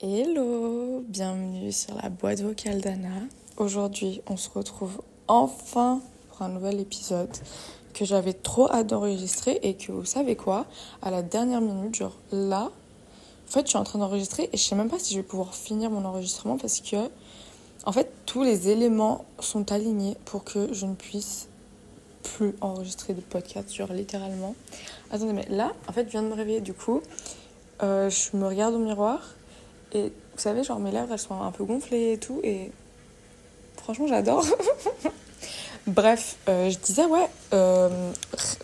Hello, bienvenue sur la boîte vocale d'Anna. Aujourd'hui, on se retrouve enfin pour un nouvel épisode que j'avais trop hâte d'enregistrer et que vous savez quoi, à la dernière minute, genre là, en fait, je suis en train d'enregistrer et je sais même pas si je vais pouvoir finir mon enregistrement parce que, en fait, tous les éléments sont alignés pour que je ne puisse plus enregistrer de podcast, genre littéralement. Attendez, mais là, en fait, je viens de me réveiller du coup. Euh, je me regarde au miroir et vous savez, genre mes lèvres elles sont un peu gonflées et tout. Et franchement, j'adore. Bref, euh, je disais, ouais, euh,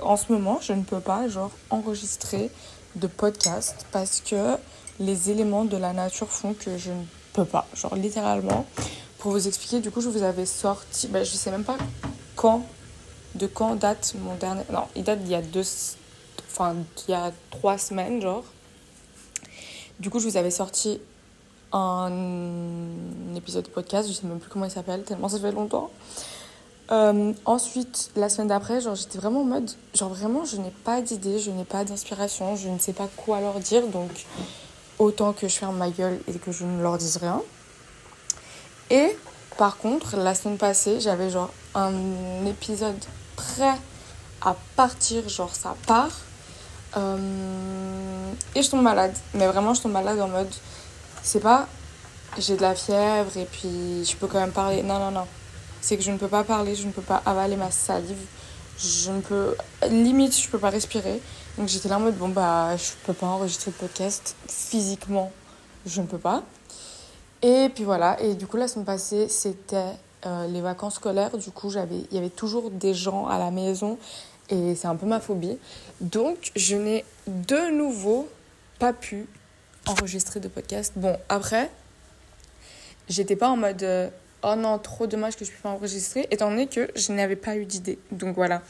en ce moment, je ne peux pas, genre, enregistrer de podcast parce que les éléments de la nature font que je ne peux pas. Genre, littéralement, pour vous expliquer, du coup, je vous avais sorti, ben, je sais même pas quand, de quand date mon dernier. Non, il date d'il y a deux. Enfin, il y a trois semaines, genre. Du coup, je vous avais sorti un épisode de podcast, je sais même plus comment il s'appelle, tellement ça fait longtemps. Euh, ensuite, la semaine d'après, genre j'étais vraiment en mode, genre vraiment je n'ai pas d'idée, je n'ai pas d'inspiration, je ne sais pas quoi leur dire, donc autant que je ferme ma gueule et que je ne leur dise rien. Et par contre, la semaine passée, j'avais genre un épisode prêt à partir, genre ça part. Euh, et je tombe malade, mais vraiment je tombe malade en mode c'est pas j'ai de la fièvre et puis je peux quand même parler. Non, non, non. C'est que je ne peux pas parler, je ne peux pas avaler ma salive. Je ne peux. Limite, je peux pas respirer. Donc j'étais là en mode, bon, bah, je peux pas enregistrer le podcast. Physiquement, je ne peux pas. Et puis voilà. Et du coup, la semaine passée, c'était euh, les vacances scolaires. Du coup, j'avais, il y avait toujours des gens à la maison. Et c'est un peu ma phobie. Donc, je n'ai de nouveau pas pu enregistrer de podcast. Bon, après, j'étais pas en mode euh, oh non, trop dommage que je puisse pas enregistrer, étant donné que je n'avais pas eu d'idée. Donc voilà.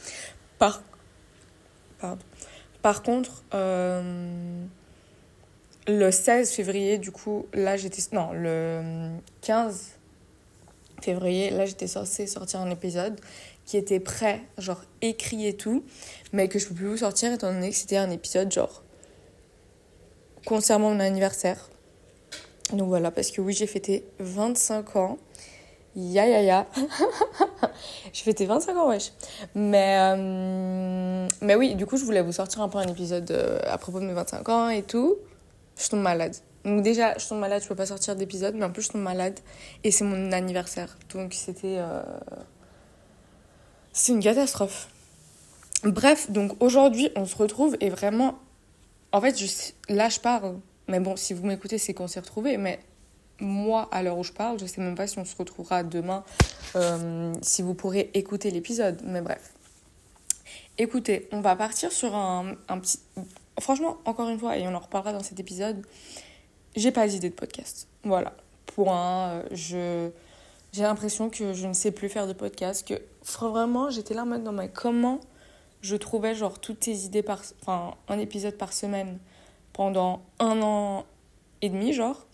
Par, Pardon. Par contre, euh, le 16 février, du coup, là j'étais. Non, le 15 février, là j'étais censée sortir un épisode qui était prêt, genre écrit et tout, mais que je peux plus vous sortir étant donné que c'était un épisode genre concernant mon anniversaire. Donc voilà, parce que oui, j'ai fêté 25 ans. Ya ya ya. j'ai fêté 25 ans, wesh. Mais, euh, mais oui, du coup, je voulais vous sortir un peu un épisode euh, à propos de mes 25 ans et tout. Je tombe malade. Donc déjà, je tombe malade, je peux pas sortir d'épisode, mais en plus, je tombe malade. Et c'est mon anniversaire. Donc c'était... Euh, c'est une catastrophe. Bref, donc aujourd'hui, on se retrouve et vraiment en fait, là, je parle. Mais bon, si vous m'écoutez, c'est qu'on s'est retrouvés. Mais moi, à l'heure où je parle, je sais même pas si on se retrouvera demain, euh, si vous pourrez écouter l'épisode. Mais bref. Écoutez, on va partir sur un, un, petit. Franchement, encore une fois, et on en reparlera dans cet épisode, j'ai pas d'idée de podcast. Voilà. Point. Euh, je. J'ai l'impression que je ne sais plus faire de podcast. Que vraiment, j'étais là en mode, non, mais comment je trouvais genre toutes tes idées par enfin un épisode par semaine pendant un an et demi genre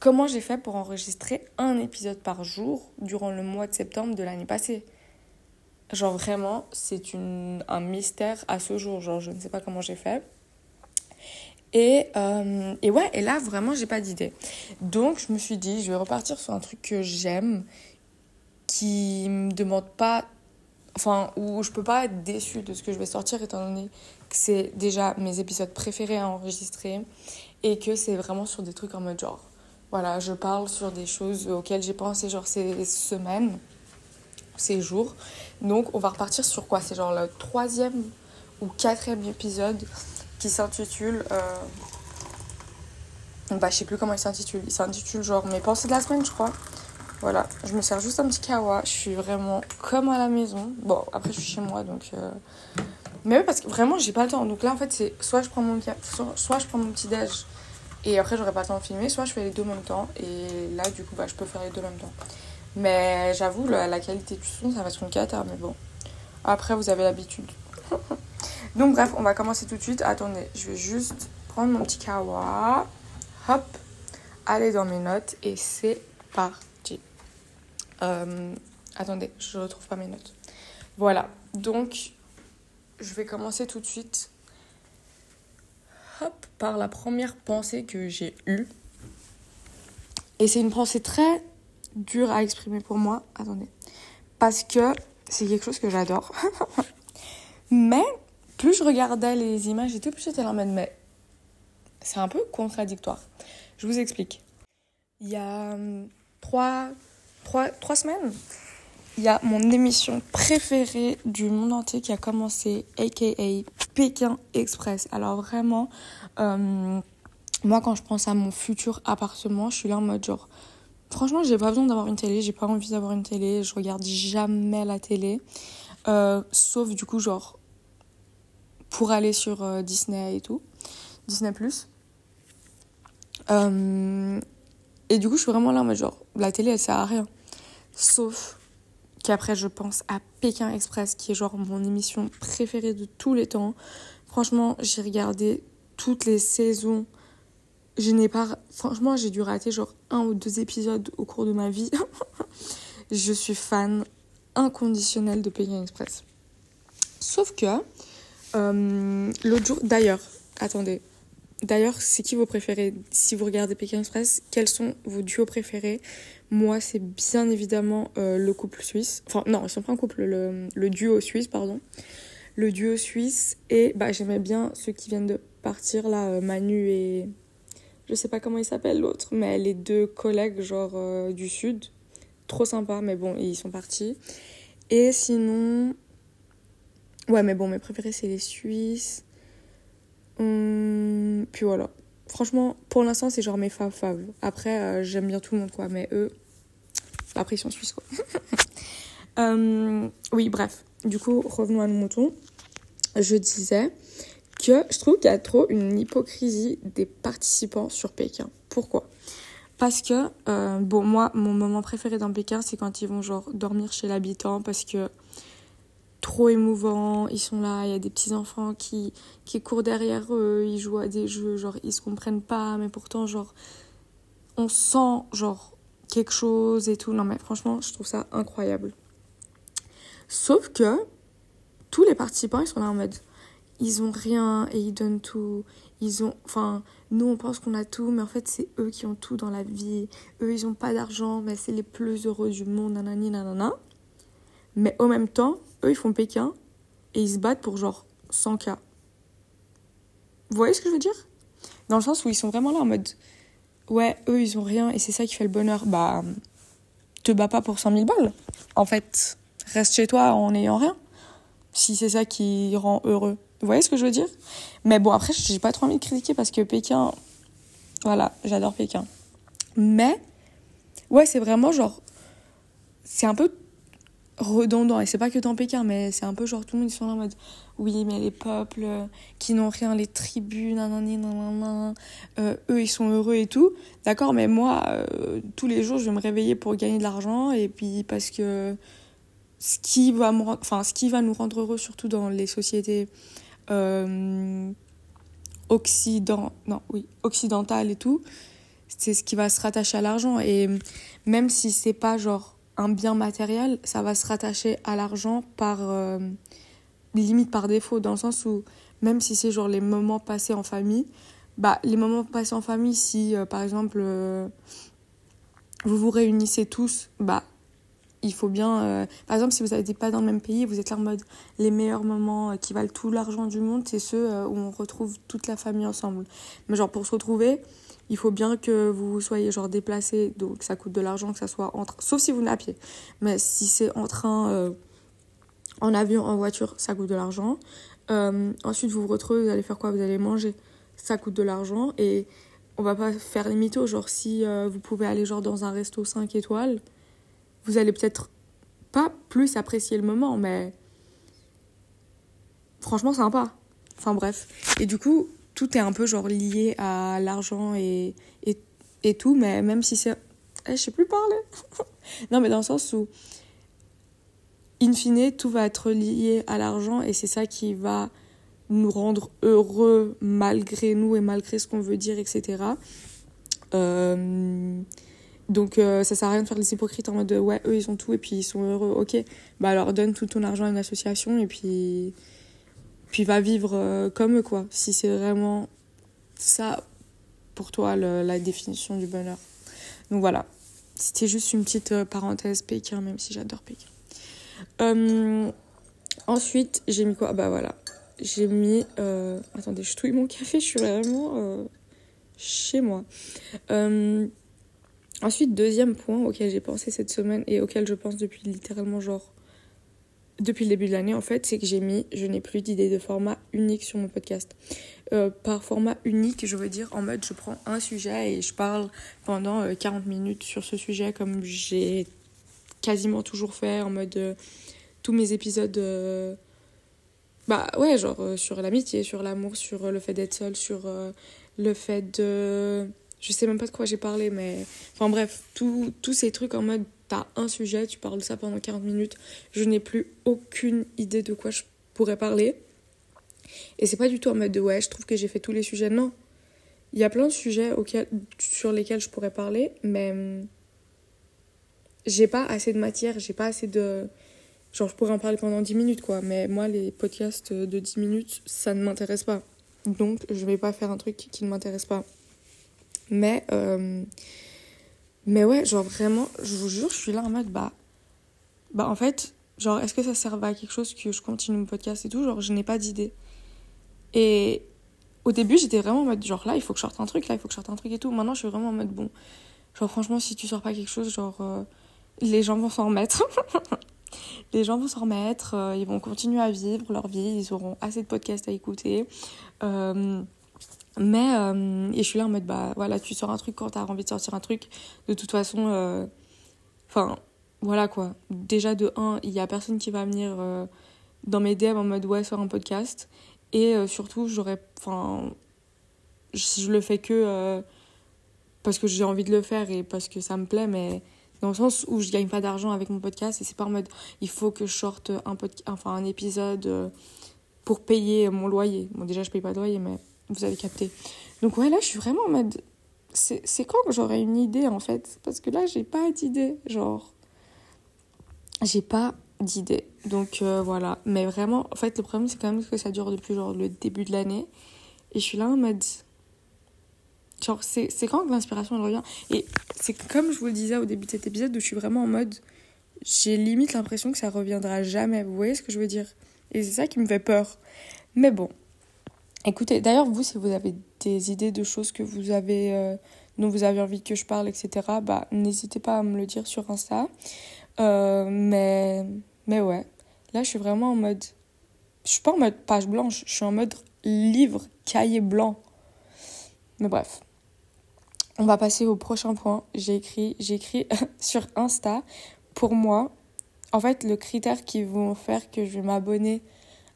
comment j'ai fait pour enregistrer un épisode par jour durant le mois de septembre de l'année passée? Genre vraiment c'est un mystère à ce jour genre je ne sais pas comment j'ai fait et, euh, et ouais et là vraiment j'ai pas d'idée donc je me suis dit je vais repartir sur un truc que j'aime qui me demande pas enfin, où je peux pas être déçue de ce que je vais sortir étant donné que c'est déjà mes épisodes préférés à enregistrer et que c'est vraiment sur des trucs en mode genre, voilà, je parle sur des choses auxquelles j'ai pensé genre ces semaines, ces jours. Donc, on va repartir sur quoi? C'est genre le troisième ou quatrième épisode qui s'intitule. Euh... Bah, je sais plus comment il s'intitule. Il s'intitule genre Mes pensées de la semaine, je crois. Voilà, je me sers juste un petit kawa. Je suis vraiment comme à la maison. Bon, après, je suis chez moi, donc. Euh... Mais oui, parce que vraiment, j'ai pas le temps. Donc là, en fait, c'est soit je prends mon, soit, je prends mon petit déj et après, j'aurai pas le temps de filmer, soit je fais les deux en même temps. Et là, du coup, bah, je peux faire les deux en même temps. Mais j'avoue, la, la, qualité du son, ça va être une cata, mais bon. Après, vous avez l'habitude. donc, bref, on va commencer tout de suite. Attendez, je vais juste prendre mon petit kawa. Hop, aller dans mes notes et c'est parti. Euh, attendez, je retrouve pas mes notes. Voilà, donc je vais commencer tout de suite hop, par la première pensée que j'ai eue. Et c'est une pensée très dure à exprimer pour moi. Attendez. Parce que c'est quelque chose que j'adore. mais plus je regardais les images et tout, plus j'étais en mode, mais c'est un peu contradictoire. Je vous explique. Il y a hum, trois, semaines, il y a mon émission préférée du monde entier qui a commencé, aka Pékin Express. Alors vraiment, hum, moi quand je pense à mon futur appartement, je suis là en mode genre, franchement j'ai pas besoin d'avoir une télé, j'ai pas envie d'avoir une télé, je regarde jamais la télé, euh, sauf du coup genre pour aller sur euh, Disney et tout, Disney Plus. Euh, et du coup, je suis vraiment là, mais genre, la télé, elle sert à rien. Sauf qu'après, je pense à Pékin Express, qui est genre mon émission préférée de tous les temps. Franchement, j'ai regardé toutes les saisons. Je n'ai pas. Franchement, j'ai dû rater genre un ou deux épisodes au cours de ma vie. je suis fan inconditionnelle de Pékin Express. Sauf que, euh, l'autre jour, d'ailleurs, attendez, D'ailleurs, c'est qui vos préférés? Si vous regardez Pékin Express, quels sont vos duos préférés? Moi, c'est bien évidemment euh, le couple suisse. Enfin, non, ils sont pas un couple, le, duo suisse, pardon. Le duo suisse. Et bah, j'aimais bien ceux qui viennent de partir, là, euh, Manu et. Je sais pas comment il s'appelle l'autre, mais les deux collègues, genre du Sud. Trop sympa, mais bon, ils sont partis. Et sinon. Ouais, mais bon, mes préférés, c'est les Suisses. Hum, puis voilà. Franchement, pour l'instant, c'est genre mes faves. Après, euh, j'aime bien tout le monde, quoi. Mais eux, la pression suisse, quoi. Hum, oui, bref. Du coup, revenons à nos moutons. Je disais que je trouve qu'il y a trop une hypocrisie des participants sur Pékin. Pourquoi? Parce que, euh, bon, moi, mon moment préféré dans Pékin, c'est quand ils vont, genre, dormir chez l'habitant. Parce que trop émouvant. Ils sont là, il y a des petits enfants qui, qui courent derrière eux, ils jouent à des jeux, genre ils se comprennent pas, mais pourtant genre on sent genre quelque chose et tout. Non mais franchement, je trouve ça incroyable. Sauf que tous les participants, ils sont là en mode ils ont rien et ils donnent tout. Ils ont enfin nous on pense qu'on a tout mais en fait c'est eux qui ont tout dans la vie. Eux ils ont pas d'argent mais c'est les plus heureux du monde nanani nanana. Mais en même temps, eux, ils font Pékin et ils se battent pour genre 100K. Vous voyez ce que je veux dire? Dans le sens où ils sont vraiment là en mode Ouais, eux, ils ont rien et c'est ça qui fait le bonheur. Bah, te bats pas pour 100 000 balles. En fait, reste chez toi en n'ayant rien. Si c'est ça qui rend heureux. Vous voyez ce que je veux dire? Mais bon, après, j'ai pas trop envie de critiquer parce que Pékin. Voilà, j'adore Pékin. Mais, ouais, c'est vraiment genre. C'est un peu redondant. Et c'est pas que dans Pékin, mais c'est un peu genre tout le monde ils sont là en mode oui, mais les peuples euh, qui n'ont rien, les tribus, nanani, nanana, euh, eux ils sont heureux et tout. D'accord, mais moi, euh, tous les jours je vais me réveiller pour gagner de l'argent et puis parce que ce qui va, me enfin, ce qui va nous rendre heureux, surtout dans les sociétés occident... non, oui, occidentales et tout, c'est ce qui va se rattacher à l'argent. Et même si c'est pas genre un bien matériel, ça va se rattacher à l'argent par euh, limite par défaut, dans le sens où même si c'est genre les moments passés en famille, bah les moments passés en famille, si euh, par exemple euh, vous vous réunissez tous, bah il faut bien. par exemple, si vous n'êtes pas dans le même pays, vous êtes là en mode les meilleurs moments qui valent tout l'argent du monde, c'est ceux où on retrouve toute la famille ensemble. Mais genre pour se retrouver, il faut bien que vous soyez genre déplacé, donc ça coûte de l'argent que ça soit entre, sauf si vous venez à pied. Mais si c'est en train, euh, en avion, en voiture, ça coûte de l'argent. Euh, ensuite, vous vous retrouvez, vous allez faire quoi? Vous allez manger, ça coûte de l'argent. Et on va pas faire les mythos, genre si euh, vous pouvez aller genre dans un resto 5 étoiles, vous allez peut-être pas plus apprécier le moment, mais franchement sympa. Enfin bref. Et du coup, tout est un peu genre lié à l'argent et, et, et, tout, mais même si c'est... Eh, je sais plus parler. non, mais dans le sens où, in fine, tout va être lié à l'argent et c'est ça qui va nous rendre heureux malgré nous et malgré ce qu'on veut dire, etc. Euh, Donc euh, ça sert à rien de faire les hypocrites en mode ouais, eux ils ont tout et puis ils sont heureux. Ok, bah alors donne tout ton argent à une association et puis, puis va vivre euh, comme eux quoi. Si c'est vraiment ça pour toi la définition du bonheur. Donc voilà, c'était juste une petite euh, parenthèse Pékin, même si j'adore Pékin. ensuite, j'ai mis quoi? Bah voilà, j'ai mis. Attendez, je touille mon café, je suis vraiment chez moi. Ensuite, deuxième point auquel j'ai pensé cette semaine et auquel je pense depuis littéralement genre depuis le début de l'année en fait, c'est que j'ai mis je n'ai plus d'idée de format unique sur mon podcast. Euh, par format unique, je veux dire en mode je prends un sujet et je parle pendant 40 euh, minutes sur ce sujet comme j'ai quasiment toujours fait en mode euh, tous mes épisodes bah ouais, genre sur l'amitié, sur l'amour, sur le fait d'être seul, sur le fait de je sais même pas de quoi j'ai parlé, mais. Enfin bref, tous ces trucs en mode t'as un sujet, tu parles de ça pendant 40 minutes, je n'ai plus aucune idée de quoi je pourrais parler. Et c'est pas du tout en mode de ouais, je trouve que j'ai fait tous les sujets. Non. Il y a plein de sujets sur lesquels je pourrais parler, mais. Hum, j'ai pas assez de matière, j'ai pas assez de. Genre, je pourrais en parler pendant 10 minutes, quoi. Mais moi, les podcasts de 10 minutes, ça ne m'intéresse pas. Donc, je vais pas faire un truc qui ne m'intéresse pas. Mais, euh, mais ouais, genre vraiment, je vous jure, je suis là en mode, bah, bah en fait, genre, est-ce que ça sert à quelque chose que je continue mon podcast et tout? Genre, je n'ai pas d'idée. Et au début, j'étais vraiment en mode, genre là, il faut que je sorte un truc, là, il faut que je sorte un truc et tout. Maintenant, je suis vraiment en mode, bon, genre, franchement, si tu sors pas quelque chose, genre, euh, les gens vont s'en remettre. les gens vont s'en remettre, euh, ils vont continuer à vivre leur vie, ils auront assez de podcasts à écouter. Euh, mais, euh, et je suis là en mode, bah voilà, tu sors un truc quand t'as envie de sortir un truc. De toute façon, euh, enfin, voilà quoi. Déjà, de un, il y a personne qui va venir euh, dans mes DM en mode, ouais, sors un podcast. Et surtout, j'aurais, enfin, si je le fais que parce que j'ai envie de le faire et parce que ça me plaît, mais dans le sens où je gagne pas d'argent avec mon podcast et c'est pas en mode, il faut que je sorte un, enfin, un épisode pour payer mon loyer. Bon, déjà, je paye pas de loyer, mais vous avez capté. Donc ouais, là, je suis vraiment en mode... C'est quand que j'aurai une idée, en fait? Parce que là, j'ai pas d'idée. Genre... J'ai pas d'idée. Donc euh, voilà. Mais vraiment, en fait, le problème, c'est quand même que ça dure depuis genre le début de l'année. Et je suis là en mode... Genre, c'est quand que l'inspiration revient? Et c'est comme je vous le disais au début de cet épisode, où je suis vraiment en mode... J'ai limite l'impression que ça reviendra jamais. Vous voyez ce que je veux dire? Et c'est ça qui me fait peur. Mais bon, Écoutez, d'ailleurs, vous, si vous avez des idées de choses que vous avez, euh, dont vous avez envie que je parle, etc., bah, n'hésitez pas à me le dire sur Insta. Euh, mais, mais ouais, là, je suis vraiment en mode. Je suis pas en mode page blanche, je suis en mode livre, cahier blanc. Mais bref. On va passer au prochain point. J'ai écrit, sur Insta. Pour moi, en fait, le critère qui vont faire que je vais m'abonner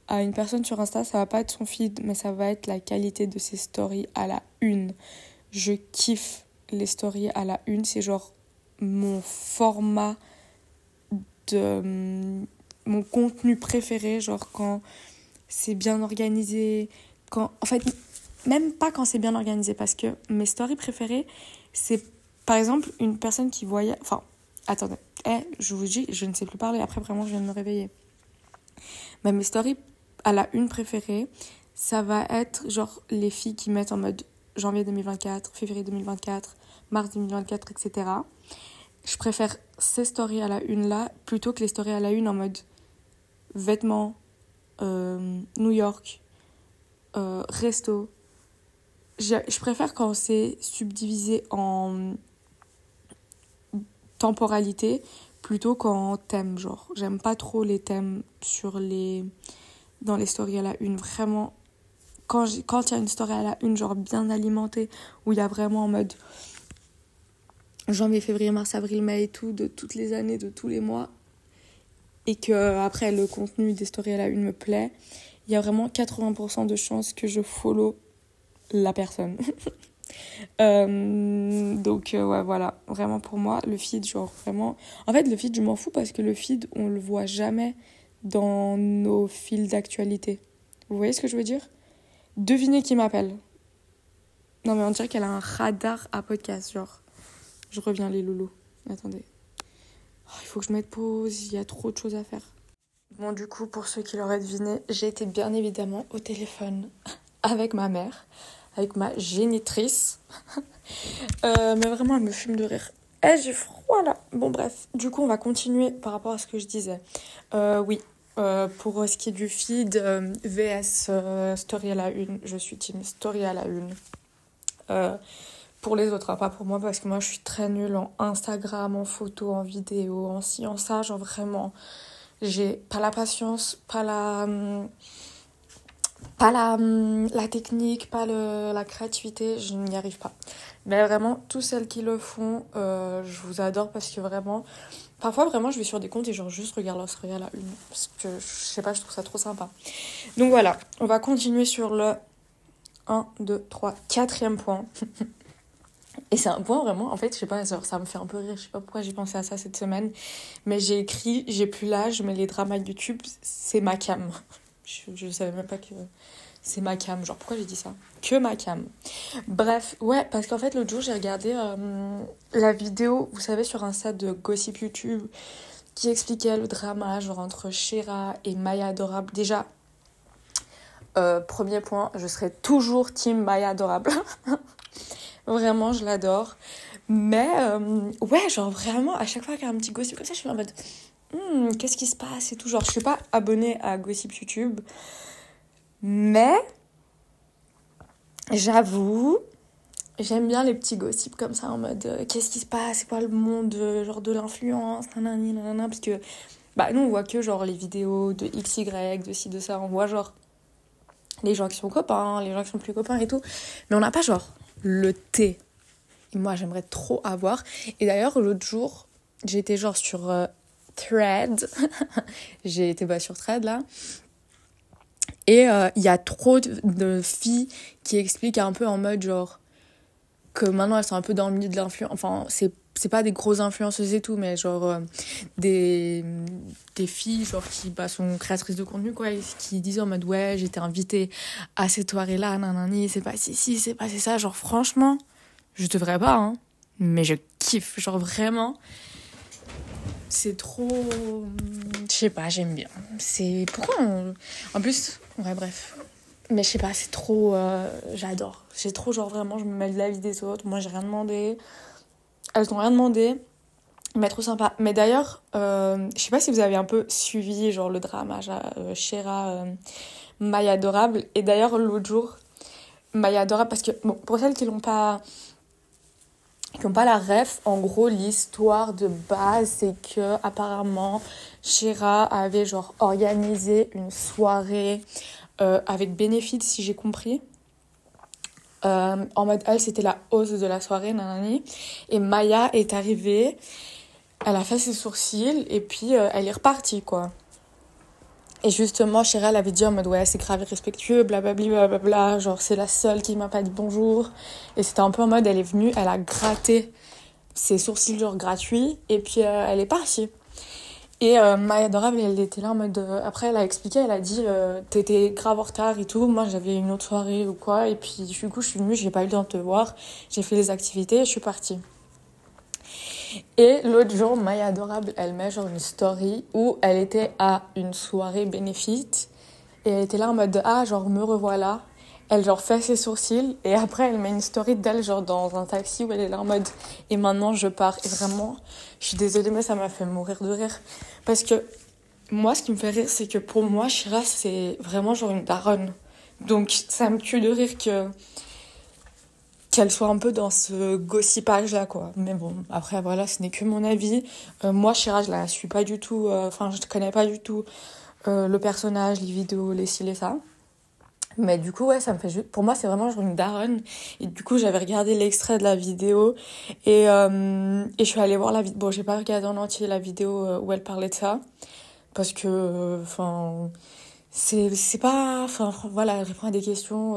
à une personne sur Insta, ça va pas être son feed, mais ça va être la qualité de ses stories à la une. Je kiffe les stories à la une, c'est genre mon format de mon contenu préféré, genre quand c'est bien organisé, quand en fait même pas quand c'est bien organisé parce que mes stories préférées, c'est par exemple une personne qui voyait enfin attendez, eh, je vous dis, je ne sais plus parler après vraiment je viens de me réveiller. Mais mes stories à la une préférée, ça va être genre les filles qui mettent en mode janvier 2024, février 2024, mars 2024, etc. Je préfère ces stories à la une là plutôt que les stories à la une en mode vêtements, euh, New York, euh, resto. Je, je préfère quand c'est subdivisé en temporalité plutôt qu'en thème genre j'aime pas trop les thèmes sur les dans les stories à la une. Vraiment, quand il y a une story à la une, genre bien alimentée, où il y a vraiment en mode janvier, février, mars, avril, mai et tout, de toutes les années, de tous les mois, et que après le contenu des stories à la une me plaît, il y a vraiment 80% de chances que je follow la personne. Euh, donc euh, ouais voilà vraiment pour moi le feed genre vraiment en fait le feed je m'en fous parce que le feed on le voit jamais dans nos fils d'actualité. Vous voyez ce que je veux dire? Devinez qui m'appelle. Non mais on dirait qu'elle a un radar à podcast, genre. Je reviens, les loulous. Attendez. Oh, il faut que je mette pause, il y a trop de choses à faire. Bon, du coup, pour ceux qui l'auraient deviné, j'ai été bien évidemment au téléphone avec ma mère, avec ma génitrice. Euh, mais vraiment, elle me fume de rire. Eh, j'ai froid là. Bon, bref. Du coup, on va continuer par rapport à ce que je disais. Euh, oui, euh, pour ce qui est du feed, VS Story à la une, je suis team Story à la une. pour les autres, hein, pas pour moi, parce que moi je suis très nulle en Instagram, en photo, en vidéo, en ci, en vraiment, j'ai pas la patience, pas la. Pas la, la technique, pas le, la créativité, je n'y arrive pas. Mais vraiment, tous celles qui le font, euh, je vous adore parce que vraiment, parfois vraiment, je vais sur des comptes et genre juste regarde leur à la une. Parce que je sais pas, je trouve ça trop sympa. Donc voilà, on va continuer sur le 1, 2, 3, quatrième point. Et c'est un point vraiment, en fait, je sais pas, ça me fait un peu rire, je sais pas pourquoi j'ai pensé à ça cette semaine, mais j'ai écrit, j'ai plus l'âge, mais les dramas YouTube, c'est ma cam. Je, je savais même pas que c'est ma cam. Genre, pourquoi j'ai dit ça? Que ma cam. Bref, ouais, parce qu'en fait, l'autre jour, j'ai regardé euh, la vidéo, vous savez, sur un site de Gossip YouTube qui expliquait le drama, genre, entre Shira et Maya Adorable. Déjà, euh, premier point, je serai toujours team Maya Adorable. vraiment, je l'adore. Mais, euh, ouais, genre, vraiment, à chaque fois qu'il y a un petit gossip comme ça, je suis en mode Hmm, qu'est-ce qui se passe et tout. Genre, je suis pas abonnée à Gossip YouTube, mais j'avoue, j'aime bien les petits gossips comme ça en mode euh, qu'est-ce qui se passe, c'est quoi le monde euh, genre de l'influence, nanana, parce que bah nous on voit que genre les vidéos de XY, de ci, de ça, on voit genre les gens qui sont copains, les gens qui sont plus copains et tout, mais on n'a pas genre le thé. moi j'aimerais trop avoir. Et d'ailleurs l'autre jour, j'étais genre sur euh, Thread. J'ai été bas sur Thread là. Et euh, il y a trop de, filles qui expliquent un peu en mode genre que maintenant elles sont un peu dans le milieu de l'influence. Enfin, c'est c'est pas des grosses influenceuses et tout, mais genre euh, des, des filles genre qui bah, sont créatrices de contenu, quoi, qui disent en mode ouais, j'étais invitée à cette soirée-là, nanani, c'est pas si, si, c'est passé ça. Genre, franchement, je devrais pas, hein, mais je kiffe, genre vraiment c'est trop. Je sais pas, j'aime bien. C'est. Pourquoi En plus, ouais, bref. Mais je sais pas, c'est trop. Euh, j'adore. J'ai trop, genre vraiment, je me mets de la vie des autres. Moi, j'ai rien demandé. Elles n'ont rien demandé. Mais trop sympa. Mais d'ailleurs, euh, je sais pas si vous avez un peu suivi, genre, le drama, euh, Shera, euh, Maya Adorable. Et d'ailleurs, l'autre jour, Maya Adorable, parce que, pour celles qui l'ont pas qui n'ont pas la ref, en gros, l'histoire de base, c'est que apparemment, Shira avait genre organisé une soirée euh, avec bénéfice, si j'ai compris. Euh, en mode, elle, c'était la hausse de la soirée, nanani. Et Maya est arrivée, elle a fait ses sourcils, et puis euh, elle est repartie, quoi. Et justement, Chéra, elle avait dit en mode ouais, c'est grave irrespectueux, blablabla, blablabla, genre c'est la seule qui m'a pas dit bonjour. Et c'était un peu en mode, elle est venue, elle a gratté ses sourcils genre gratuits, et puis elle est partie. Et euh, Adorable, elle était là en mode. Euh, après, elle a expliqué, elle a dit T'étais grave en retard et tout. Moi, j'avais une autre soirée ou quoi. Et puis, du coup, je suis venue, j'ai pas eu le temps de te voir. J'ai fait les activités et je suis partie. Et l'autre jour, Maya Adorable, elle met genre une story où elle était à une soirée bénéfice et elle était là en mode ah genre me revoilà. Elle genre fait ses sourcils et après elle met une story d'elle genre dans un taxi où elle est là en mode et maintenant je pars. Et vraiment je suis désolée mais ça m'a fait mourir de rire. Parce que moi ce qui me fait rire c'est que pour moi Shira c'est vraiment genre une daronne. Donc ça me tue de rire que qu'elle soit un peu dans ce gossipage là quoi. Mais bon après voilà ce n'est que mon avis. Euh, moi Shira je la suis pas du tout euh, enfin je connais pas du tout euh, le personnage les vidéos les cils et ça mais du coup ouais ça me fait juste pour moi c'est vraiment genre une daronne et du coup j'avais regardé l'extrait de la vidéo et et je suis allée voir la vidéo bon j'ai pas regardé en entier la vidéo où elle parlait de ça parce que enfin c'est c'est pas enfin voilà elle répond à des questions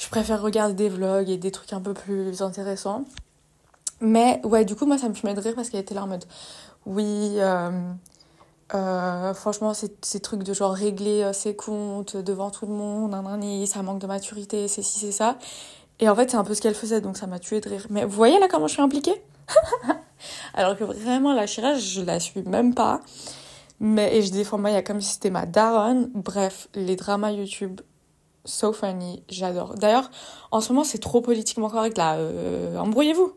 je préfère regarder des vlogs et des trucs un peu plus intéressants. Mais ouais, du coup, moi, ça me fait de rire parce qu'elle était là en mode oui, euh, euh, franchement, ces, trucs de genre régler euh, ses comptes devant tout le monde, ça manque de maturité, c'est ci, c'est ça. Et en fait, c'est un peu ce qu'elle faisait, donc ça m'a tué de rire. Mais vous voyez là comment je suis impliquée? Alors que vraiment, la Chira, je la suis même pas. Mais, et je défends Maya comme si c'était ma daronne. Bref, les dramas YouTube, so funny, j'adore. D'ailleurs, en ce moment, c'est trop politiquement correct, là. Euh, embrouillez-vous.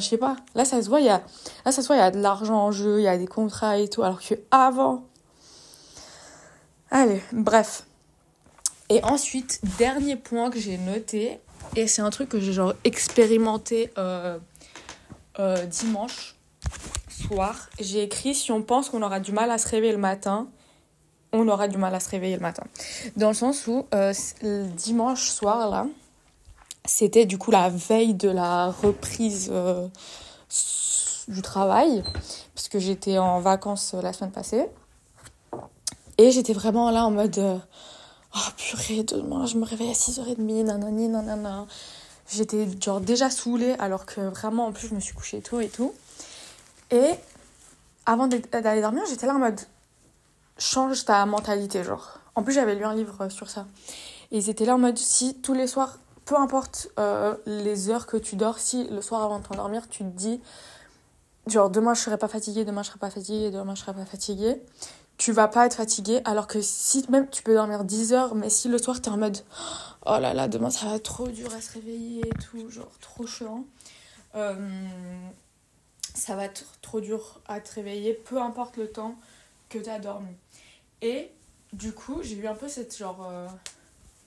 Je sais pas. Là, ça se voit, il y a, là, ça se voit, y a de l'argent en jeu, il y a des contrats et tout. Alors que avant. Allez, bref. Et ensuite, dernier point que j'ai noté, et c'est un truc que j'ai genre expérimenté euh, euh, dimanche soir. J'ai écrit si on pense qu'on aura du mal à se réveiller le matin, on aura du mal à se réveiller le matin. Dans le sens où euh, dimanche soir là, c'était du coup la veille de la reprise du travail, parce que j'étais en vacances la semaine passée. Et j'étais vraiment là en mode oh purée, demain je me réveille à 6h30, nanani, nanana. J'étais genre déjà saoulée alors que vraiment en plus je me suis couchée tôt et tout. Et avant d'aller dormir, j'étais là en mode change ta mentalité, genre. En plus, j'avais lu un livre sur ça. Et ils étaient là en mode si tous les soirs, peu importe euh, les heures que tu dors, si le soir avant de t'endormir, tu te dis genre demain je serai pas fatiguée, demain je serai pas fatiguée, demain je serai pas fatiguée, tu vas pas être fatigué. Alors que si même tu peux dormir 10 heures, mais si le soir t'es en mode oh là là, demain ça va être trop dur à se réveiller et tout, genre trop chiant, euh, ça va être trop dur à te réveiller, peu importe le temps que tu as dormi. Et du coup, j'ai eu un peu cette genre. Euh,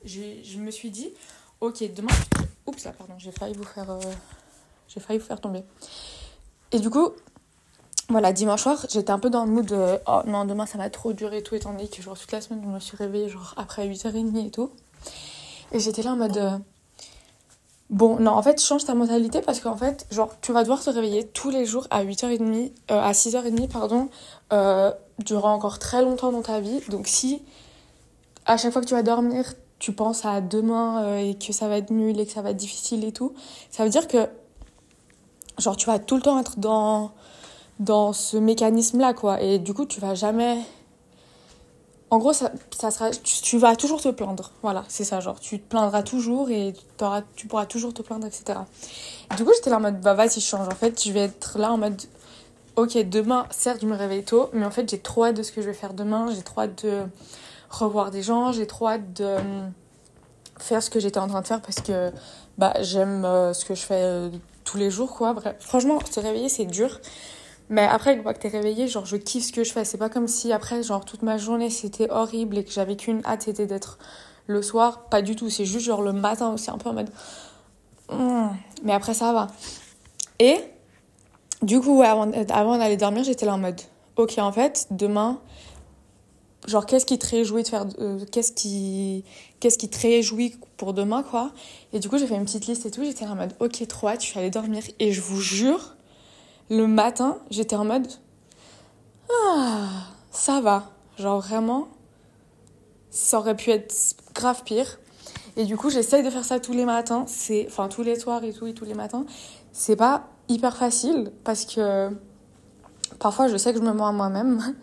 je me suis dit, ok, demain. Oups là, pardon, j'ai failli vous faire. Euh, j'ai failli vous faire tomber. Et du coup, voilà, dimanche soir, j'étais un peu dans le mood de oh non, demain ça va trop durer et tout, étant donné que genre toute la semaine je me suis réveillée genre après 8h30 et tout. Et j'étais là en mode euh, bon, non, en fait, change ta mentalité parce qu'en fait, genre tu vas devoir te réveiller tous les jours à 8h30, euh, à 6h30, pardon, euh, durant encore très longtemps dans ta vie. Donc si à chaque fois que tu vas dormir, tu penses à demain et que ça va être nul et que ça va être difficile et tout, ça veut dire que genre tu vas tout le temps être dans ce mécanisme-là, quoi. Et du coup, tu vas jamais. En gros, ça, ça sera, tu, vas toujours te plaindre. Voilà, c'est ça, genre, tu te plaindras toujours et tu pourras toujours te plaindre, etc. du coup, j'étais là en mode, bah vas-y, change. En fait, je vais être là en mode, ok, demain, certes, je me réveille tôt, mais en fait, j'ai trop hâte de ce que je vais faire demain. J'ai trop hâte de revoir des gens. J'ai trop hâte de euh, faire ce que j'étais en train de faire parce que bah, j'aime euh, ce que je fais euh, tous les jours, quoi. Bref, franchement, se réveiller, c'est dur. Mais après, une fois que t'es réveillé, genre, je kiffe ce que je fais. C'est pas comme si après, genre, toute ma journée, c'était horrible et que j'avais qu'une hâte, c'était d'être le soir. Pas du tout. C'est juste, genre, le matin c'est un peu en mode. Hmm. Mais après, ça va. Et, du coup, avant, avant d'aller dormir, j'étais là en mode. Ok, en fait, demain, genre, qu'est-ce qui te réjouit de faire. Euh, qu'est-ce qui. Qu'est-ce qui te réjouit pour demain, quoi. Et du coup, j'ai fait une petite liste et tout. J'étais en mode. Ok, 3, tu suis allée dormir. Et je vous jure le matin, j'étais en mode Ah, ça va. Genre vraiment, ça aurait pu être grave pire. Et du coup, j'essaye de faire ça tous les matins. C'est, enfin, tous les soirs et tout, et tous les matins. C'est pas hyper facile parce que parfois, je sais que je me mens à moi-même.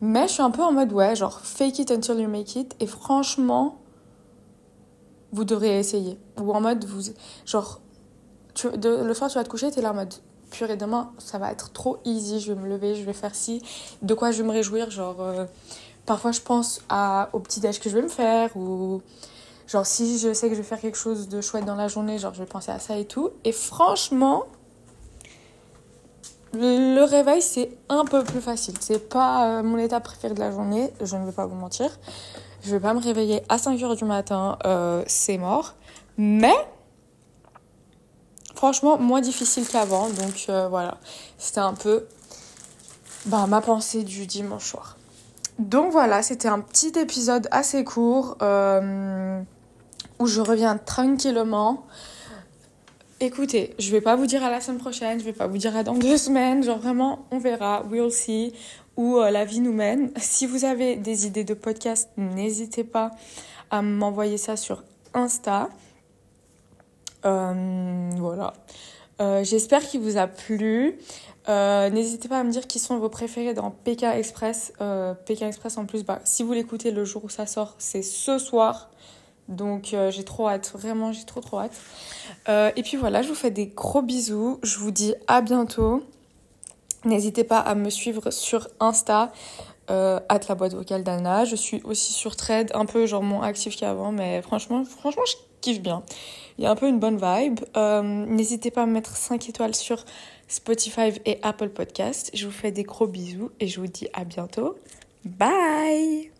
Mais je suis un peu en mode, ouais, genre, fake it until you make it. Et franchement, vous devriez essayer. Ou en mode, vous, genre, tu, le soir, tu vas te coucher, t'es là en mode, purée, demain, ça va être trop easy, je vais me lever, je vais faire ci. De quoi je vais me réjouir, genre, euh, parfois je pense à, au petit-déj que je vais me faire, ou genre si je sais que je vais faire quelque chose de chouette dans la journée, genre je vais penser à ça et tout. Et franchement, le réveil, c'est un peu plus facile. C'est pas euh, mon état préféré de la journée, je ne vais pas vous mentir. Je vais pas me réveiller à 5h du matin, euh, c'est mort. Mais franchement moins difficile qu'avant. Donc euh, voilà, c'était un peu bah, ma pensée du dimanche soir. Donc voilà, c'était un petit épisode assez court où je reviens tranquillement. Écoutez, je vais pas vous dire à la semaine prochaine, je vais pas vous dire à dans deux semaines, genre vraiment, on verra, we'll see où euh, la vie nous mène. Si vous avez des idées de podcast, n'hésitez pas à m'envoyer ça sur Insta. Euh, voilà. Euh, j'espère qu'il vous a plu. N'hésitez pas à me dire qui sont vos préférés dans PK Express. PK Express en plus, bah, si vous l'écoutez le jour où ça sort, c'est ce soir. Donc euh, j'ai trop hâte, vraiment j'ai trop trop hâte. Euh, et puis voilà, je vous fais des gros bisous. Je vous dis à bientôt. N'hésitez pas à me suivre sur Insta, euh, la boîte vocale d'Anna. Je suis aussi sur Thread, un peu genre moins actif qu'avant, mais franchement, franchement, je kiffe bien. Il y a un peu une bonne vibe. N'hésitez pas à me mettre 5 étoiles sur Spotify et Apple Podcast. Je vous fais des gros bisous et je vous dis à bientôt. Bye